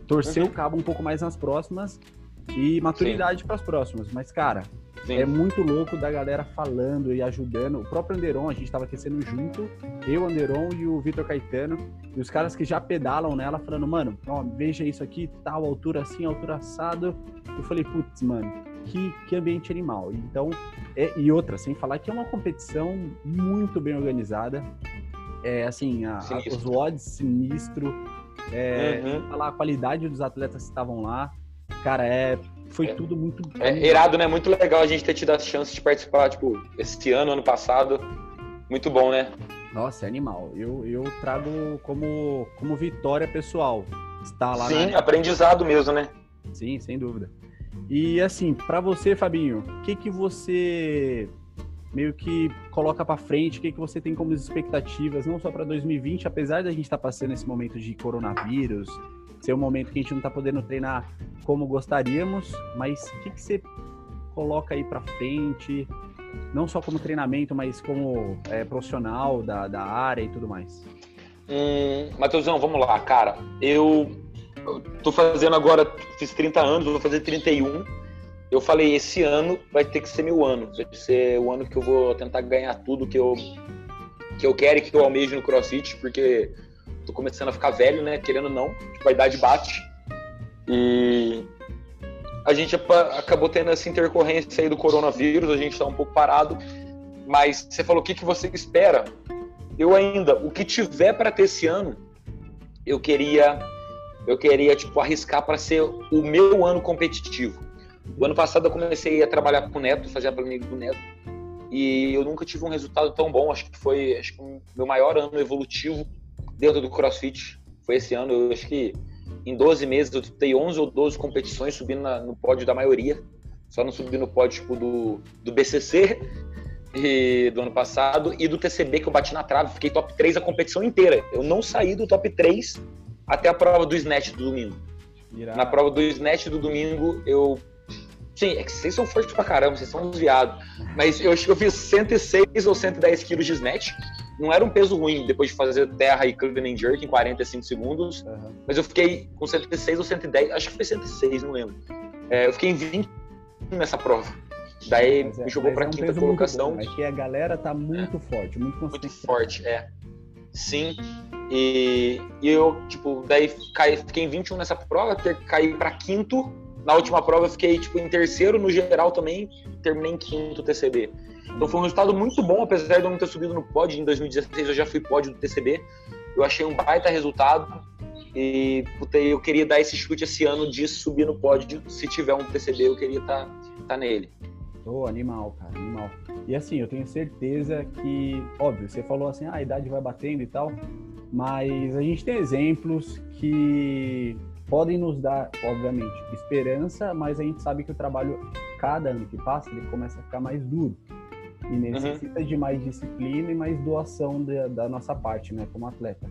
torcer uhum. o cabo um pouco mais nas próximas e maturidade para as próximas. Mas, cara, Sim. é muito louco da galera falando e ajudando. O próprio Anderon, a gente estava aquecendo junto, eu, Anderon e o Vitor Caetano, e os caras que já pedalam nela, falando, mano, ó, veja isso aqui, tal, altura assim, altura assado. Eu falei, putz, mano, que, que ambiente animal. Então, é, e outra, sem falar que é uma competição muito bem organizada. É assim, a, a, os odds sinistro, é, uhum. falar a qualidade dos atletas que estavam lá. Cara, é, foi é, tudo muito. É irado, né? Muito legal a gente ter tido a chance de participar, tipo, esse ano, ano passado. Muito bom, né? Nossa, é animal. Eu, eu trago como, como vitória pessoal. Estar lá Sim, na... aprendizado mesmo, né? Sim, sem dúvida. E assim, para você, Fabinho, o que que você meio que coloca para frente? O que que você tem como expectativas, não só para 2020, apesar da gente estar tá passando esse momento de coronavírus, ser um momento que a gente não está podendo treinar como gostaríamos, mas o que que você coloca aí para frente, não só como treinamento, mas como é, profissional da, da área e tudo mais? Hum, Matheusão, vamos lá, cara. Eu tô fazendo agora, fiz 30 anos, vou fazer 31. Eu falei, esse ano vai ter que ser meu ano. Vai ser o ano que eu vou tentar ganhar tudo que eu, que eu quero e que eu almejo no CrossFit, porque tô começando a ficar velho, né? Querendo ou não, tipo, a idade bate. E a gente acabou tendo essa intercorrência aí do coronavírus, a gente tá um pouco parado. Mas você falou o que, que você espera. Eu ainda, o que tiver para ter esse ano, eu queria eu queria tipo arriscar para ser o meu ano competitivo. O ano passado eu comecei a trabalhar com o Neto, fazer a planilha do Neto, e eu nunca tive um resultado tão bom. Acho que foi acho que o meu maior ano evolutivo dentro do CrossFit foi esse ano. Eu acho que em 12 meses eu disputei 11 ou 12 competições, subindo na, no pódio da maioria. Só não subi no pódio tipo, do, do BCC e, do ano passado e do TCB que eu bati na trave. Fiquei top 3 a competição inteira. Eu não saí do top 3 até a prova do snatch do domingo. Na prova do snatch do domingo, eu. Sim, é que vocês são fortes pra caramba, vocês são uns viados. Mas eu acho que eu fiz 106 ou 110 quilos de snatch. Não era um peso ruim depois de fazer terra e clean and jerk em 45 segundos. Uhum. Mas eu fiquei com 106 ou 110, acho que foi 106, não lembro. É, eu fiquei em 20 nessa prova. Daí mas é, me jogou pra é um quinta colocação. Bom, é que a galera tá muito é. forte, muito Muito forte, é. Sim. E, e eu, tipo, daí caí, fiquei em 21 nessa prova, ter, caí para quinto. Na última prova eu fiquei, tipo, em terceiro no geral também, terminei em quinto TCB. Então foi um resultado muito bom, apesar de eu não ter subido no pódio. Em 2016 eu já fui pódio do TCB. Eu achei um baita resultado. E puta, eu queria dar esse chute esse ano de subir no pódio. Se tiver um TCB, eu queria estar tá, tá nele. Oh, animal, cara, animal. E assim, eu tenho certeza que, óbvio, você falou assim, ah, a idade vai batendo e tal, mas a gente tem exemplos que podem nos dar, obviamente, esperança, mas a gente sabe que o trabalho, cada ano que passa, ele começa a ficar mais duro. E necessita uhum. de mais disciplina e mais doação da, da nossa parte, né, como atleta.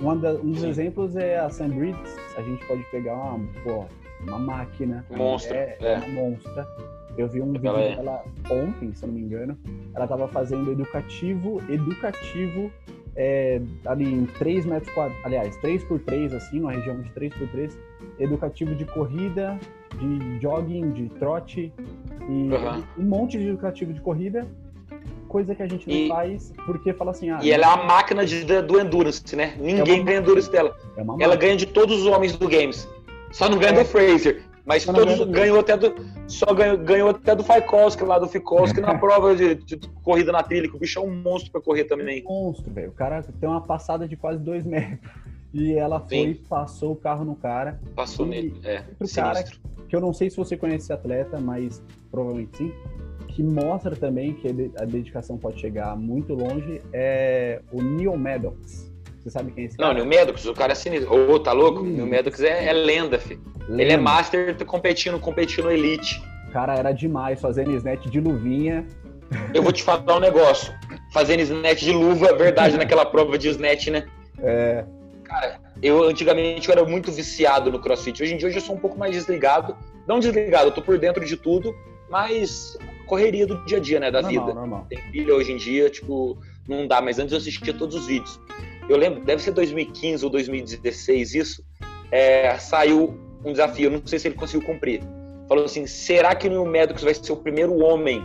Um, da, um dos Sim. exemplos é a Sam Briggs. A gente pode pegar uma, pô, uma máquina. Monstra. É, é. uma monstra eu vi um vídeo é. dela ontem, se não me engano. Ela estava fazendo educativo, educativo, é, ali em 3 metros quadrados, aliás, 3 por 3 assim, numa região de 3 por 3 educativo de corrida, de jogging, de trote, e uhum. um monte de educativo de corrida, coisa que a gente não e, faz porque fala assim... Ah, e ela é a máquina de, do Endurance, né? Ninguém é ganha Endurance dela. É ela ganha de todos os homens do Games. Só não ganha é. do Fraser. Mas todos ganhou até do. Só ganhou, ganhou até do Faikowski lá, do Fikowski na prova de, de, corrida na trilha, que o bicho é um monstro pra correr também. É um monstro, velho. O cara tem uma passada de quase dois metros. E ela foi e passou o carro no cara. Passou e nele, é. Outro cara que eu não sei se você conhece esse atleta, mas provavelmente sim, que mostra também que a dedicação pode chegar muito longe, é o Neil Maddox. Você sabe quem é esse cara? Não, Maddox, o cara é sinistro. Ô, oh, tá louco? Hum. Neil Maddox é, é lenda, filho. Lenda. Ele é master competindo, competindo elite. Cara era demais, fazendo snatch de luvinha. Eu vou te falar um negócio. Fazendo snatch de luva, é verdade, naquela prova de snatch, né? É. Cara, eu antigamente eu era muito viciado no crossfit. Hoje em dia eu já sou um pouco mais desligado. Não desligado, eu tô por dentro de tudo, mas correria do dia a dia, né, da Normal, vida. normal. Tem filha hoje em dia, tipo, não dá, mas antes eu assistia todos os vídeos. Eu lembro, deve ser 2015 ou 2016 isso, é, saiu um desafio, eu não sei se ele conseguiu cumprir. Falou assim, será que o New Maddox vai ser o primeiro homem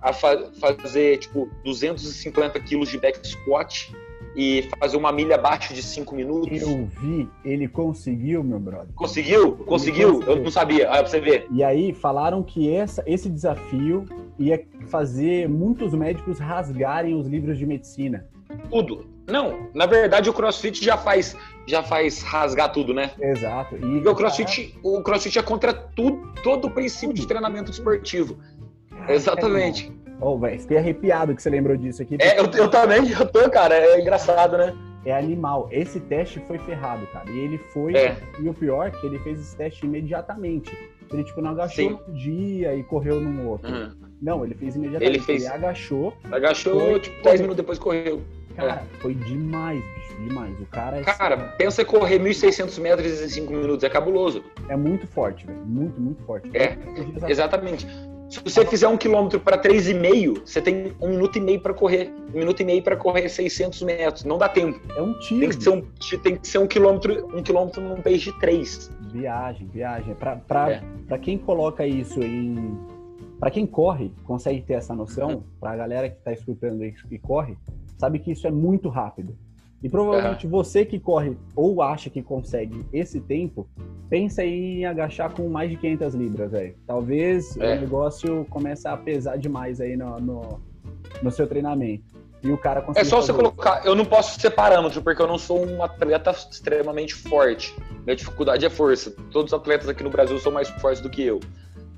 a fa- fazer, tipo, 250 quilos de back squat e fazer uma milha abaixo de 5 minutos? Eu vi, ele conseguiu, meu brother. Conseguiu? Conseguiu? conseguiu. Eu não sabia. Olha pra você ver. E aí falaram que essa, esse desafio ia fazer muitos médicos rasgarem os livros de medicina. Tudo. Não, na verdade o CrossFit já faz, já faz rasgar tudo, né? Exato. E Porque o CrossFit, o CrossFit é contra tudo, todo o princípio de treinamento esportivo. Exatamente. Oh, velho, fiquei arrepiado que você lembrou disso aqui. É, eu, eu também, eu tô, cara. É engraçado, né? É animal. Esse teste foi ferrado, cara. E ele foi. É. E o pior é que ele fez esse teste imediatamente. Ele, tipo, não agachou Sim. um dia e correu num outro. Uhum. Não, ele fez imediatamente. Ele fez- agachou. Agachou, Foi. tipo, 10 minutos depois correu. Cara, foi demais, bicho. Demais. O cara é, Cara, pensa em correr 1.600 metros em 5 minutos. É cabuloso. é muito forte, velho. Muito, muito forte. É, Exatamente. Se você fizer um quilômetro para 3,5, você tem um minuto e meio para correr. Um minuto e meio para correr 600 metros. Não dá tempo. É um tiro. Tem que ser um, tem que ser um quilômetro, um quilômetro num pace de 3. Viagem, viagem. Pra, pra, É. pra quem coloca isso em. Pra quem corre, consegue ter essa noção, pra galera que tá escutando aí e corre, sabe que isso é muito rápido. E provavelmente você que corre ou acha que consegue esse tempo, pensa em agachar com mais de 500 libras, velho. Talvez É. o negócio comece a pesar demais aí no, no, no seu treinamento. E o cara consegue. É só você isso. colocar. Eu não posso ser parâmetro, porque eu não sou um atleta extremamente forte. Minha dificuldade é força. Todos os atletas aqui no Brasil são mais fortes do que eu.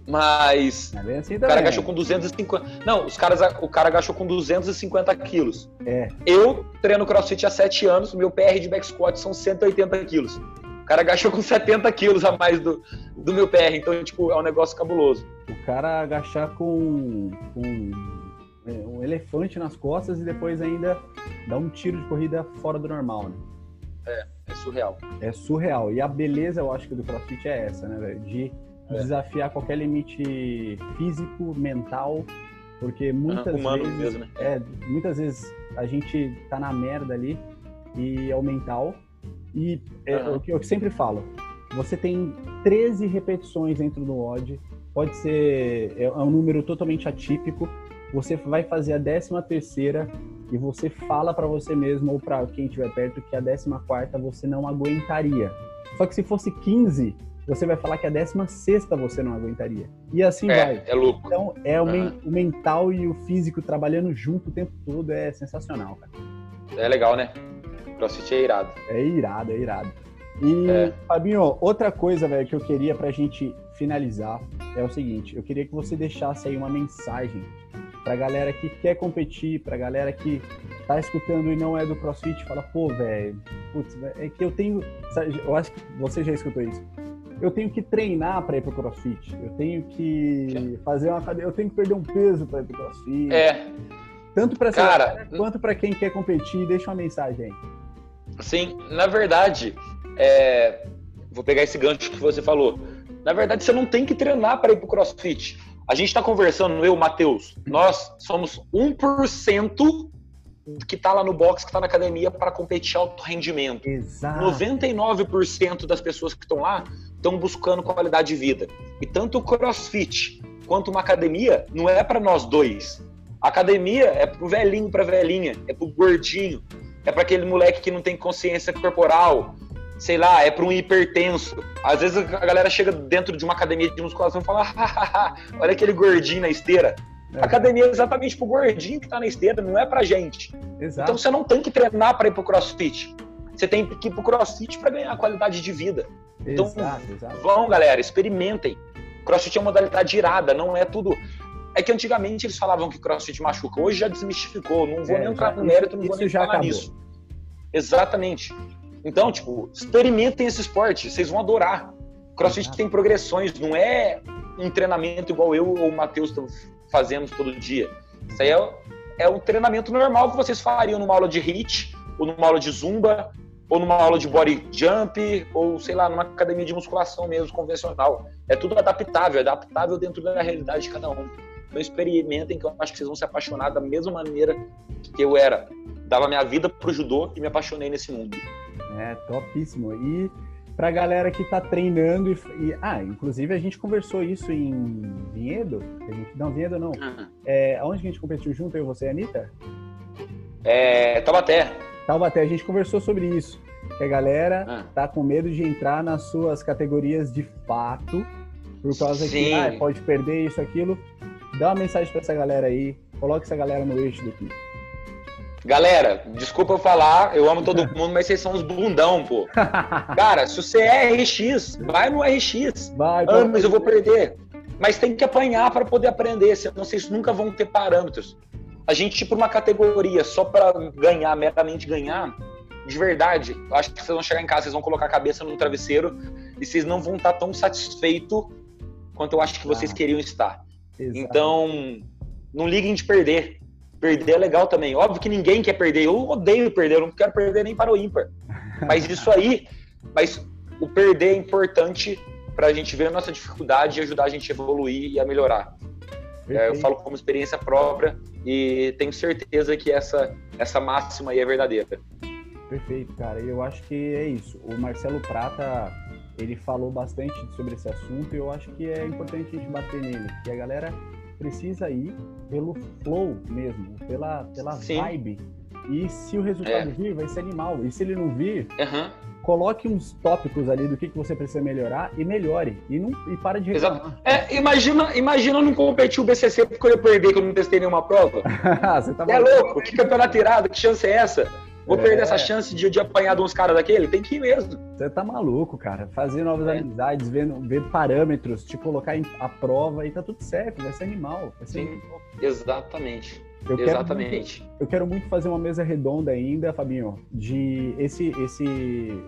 Mas. É assim O cara agachou com 250. Não, os caras, o cara agachou com 250 quilos. É. Eu treino crossfit há 7 anos, meu PR de back squat são 180 quilos. O cara agachou com 70 quilos a mais do, do meu PR. Então, tipo, é um negócio cabuloso. O cara agachar com, com é, um elefante nas costas e depois ainda dar um tiro de corrida fora do normal, né? É surreal. É surreal. E a beleza, eu acho que do CrossFit é essa, né, velho? De É. desafiar qualquer limite físico, mental, porque muitas humano vezes, mesmo, né? é, muitas vezes a gente tá na merda ali e é o mental. E é Aham. o que eu sempre falo, você tem 13 repetições dentro do WOD, pode ser é é um número totalmente atípico. Você vai fazer a 13 terceira e você fala pra você mesmo ou pra quem estiver perto que a 14 quarta você não aguentaria. Só que se fosse 15, você vai falar que a 16 sexta você não aguentaria. E assim vai. É, é louco. Então, é o, men- Aham. o mental e o físico trabalhando junto o tempo todo é sensacional, cara. É legal, né? Crossfit é irado. É irado, é irado. E, É. Fabinho, outra coisa, velho, que eu queria pra gente finalizar é o seguinte: eu queria que você deixasse aí uma mensagem pra galera que quer competir, pra galera que tá escutando e não é do CrossFit, fala, pô, velho, putz, é que eu tenho. Eu acho que você já escutou isso. Eu tenho que treinar pra ir pro CrossFit. Eu tenho que fazer uma cadeia. Eu tenho que perder um peso pra ir pro CrossFit. É, Tanto essa Cara, quanto pra quem quer competir. Deixa uma mensagem aí. Sim, na verdade, é, vou pegar esse gancho que você falou. Na verdade, você não tem que treinar para ir pro CrossFit. A gente está conversando, eu, Matheus, nós somos 1% que tá lá no box, que tá na academia para competir alto rendimento. Exato. 99% das pessoas que estão lá estão buscando qualidade de vida. E tanto o CrossFit quanto uma academia não é para nós dois. A academia é pro velhinho, pra velhinha, é pro gordinho, é para aquele moleque que não tem consciência corporal, sei lá, é para um hipertenso. Às vezes a galera chega dentro de uma academia de musculação e fala: "Hahaha, olha aquele gordinho na esteira. É, academia é exatamente pro gordinho que tá na esteira, não é pra gente. Exato. Então você não tem que treinar para ir pro CrossFit. Você tem que ir pro CrossFit para ganhar qualidade de vida. então- exato, exato. Vão, galera, experimentem. CrossFit é uma modalidade irada, não é tudo. É que antigamente eles falavam que CrossFit machuca. Hoje já desmistificou. Não vou É, nem entrar já- no mérito, não vou nem falar acabou. nisso. Exatamente. Então, tipo, experimentem esse esporte, vocês vão adorar. CrossFit tem progressões, não é um treinamento igual eu ou o Matheus fazemos todo dia. Isso aí é, é um treinamento normal que vocês fariam numa aula de HIIT, ou numa aula de Zumba, ou numa aula de body jump, ou sei lá, numa academia de musculação mesmo, convencional. É tudo adaptável, é adaptável dentro da realidade de cada um. Então experimentem que eu acho que vocês vão se apaixonar da mesma maneira que eu era. Dava minha vida pro judô e me apaixonei nesse mundo. É, topíssimo. E pra galera que tá treinando e, e ah, inclusive a gente conversou isso em Vinhedo, a gente, não, Vinhedo não. Uhum. É, aonde que a gente competiu junto, eu e você, Anitta? É, Taubaté. Taubaté, a gente conversou sobre isso. Que a galera ah. tá com medo de entrar nas suas categorias de fato, por causa Sim. que ah, pode perder isso, aquilo. Dá uma mensagem para essa galera aí, coloque essa galera no eixo daqui. Galera, desculpa eu falar, eu amo todo mundo, mas vocês são uns bundão, pô. Cara, se você é RX, vai no RX. Vai, ah, mas eu vou perder. Mas tem que apanhar para poder aprender, senão vocês nunca vão ter parâmetros. A gente por uma categoria só para ganhar, meramente ganhar, de verdade, eu acho que vocês vão chegar em casa, vocês vão colocar a cabeça no travesseiro e vocês não vão estar tão satisfeitos quanto eu acho que vocês ah, queriam estar. Exatamente. Então, não liguem de perder Perder é legal também. Óbvio que ninguém quer perder. Eu odeio perder, eu não quero perder nem para o ímpar. Mas isso aí, mas o perder é importante para a gente ver a nossa dificuldade e ajudar a gente a evoluir e a melhorar. É, eu falo como experiência própria e tenho certeza que essa, essa máxima aí é verdadeira. Perfeito, cara. E eu acho que é isso. O Marcelo Prata, ele falou bastante sobre esse assunto e eu acho que é importante a gente bater nele. Que a galera precisa ir pelo flow mesmo, pela, pela vibe. E se o resultado é. vir, vai ser animal. E se ele não vir, uhum. coloque uns tópicos ali do que, que você precisa melhorar e melhore. E, não, e para de reclamar. Exato. É, imagina, imagina não competir o BCC porque eu perder, que eu não testei nenhuma prova. você tá é louco? Que campeonato irado? Que chance é essa? Vou é. perder essa chance de, de apanhar de uns caras daquele? Tem que ir mesmo. Você tá maluco, cara. Fazer novas é. amizades, ver, ver parâmetros, te colocar em, a prova e tá tudo certo, vai ser animal. Vai ser Sim, animal. exatamente. Eu Exatamente. Quero muito, eu quero muito fazer uma mesa redonda ainda, Fabinho, de esse, esse,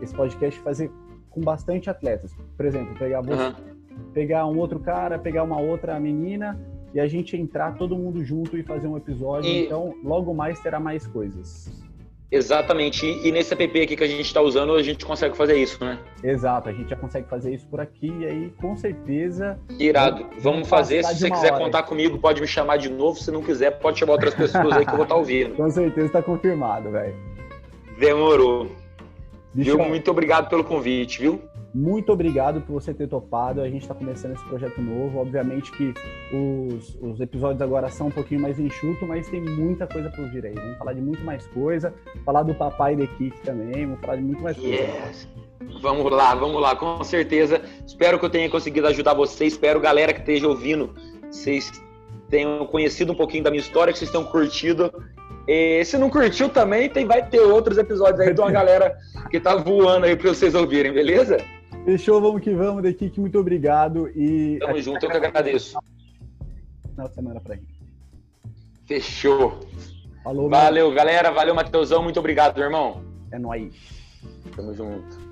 esse podcast fazer com bastante atletas. Por exemplo, pegar você, uhum. pegar um outro cara, pegar uma outra menina e a gente entrar todo mundo junto e fazer um episódio. E... Então, logo mais terá mais coisas. Exatamente. E, nesse app aqui que a gente está usando, a gente consegue fazer isso, né? Exato, a gente já consegue fazer isso por aqui e aí, com certeza. Irado. Vamos fazer. Se você quiser hora. contar comigo, pode me chamar de novo. Se não quiser, pode chamar outras pessoas aí que eu vou estar tá ouvindo. com certeza está confirmado, velho. Demorou. Viu? Muito obrigado pelo convite, viu? Muito obrigado por você ter topado. A gente está começando esse projeto novo. Obviamente que os, os episódios agora são um pouquinho mais enxuto, mas tem muita coisa por vir aí. Vamos falar de muito mais coisa, falar do papai da equipe também, vamos falar de muito mais coisa. Yes. Vamos lá, vamos lá, com certeza. Espero que eu tenha conseguido ajudar vocês. Espero, galera que esteja ouvindo, vocês tenham conhecido um pouquinho da minha história, que vocês tenham curtido. E se não curtiu também, tem, vai ter outros episódios aí de uma galera que tá voando aí para vocês ouvirem, beleza? Fechou, vamos que vamos, Dekik, muito obrigado. E Tamo junto, eu que agradeço. Final de semana pra gente. Fechou. Falou, Valeu, meu. galera. Valeu, Matheusão. Muito obrigado, meu irmão. É nóis. Tamo junto.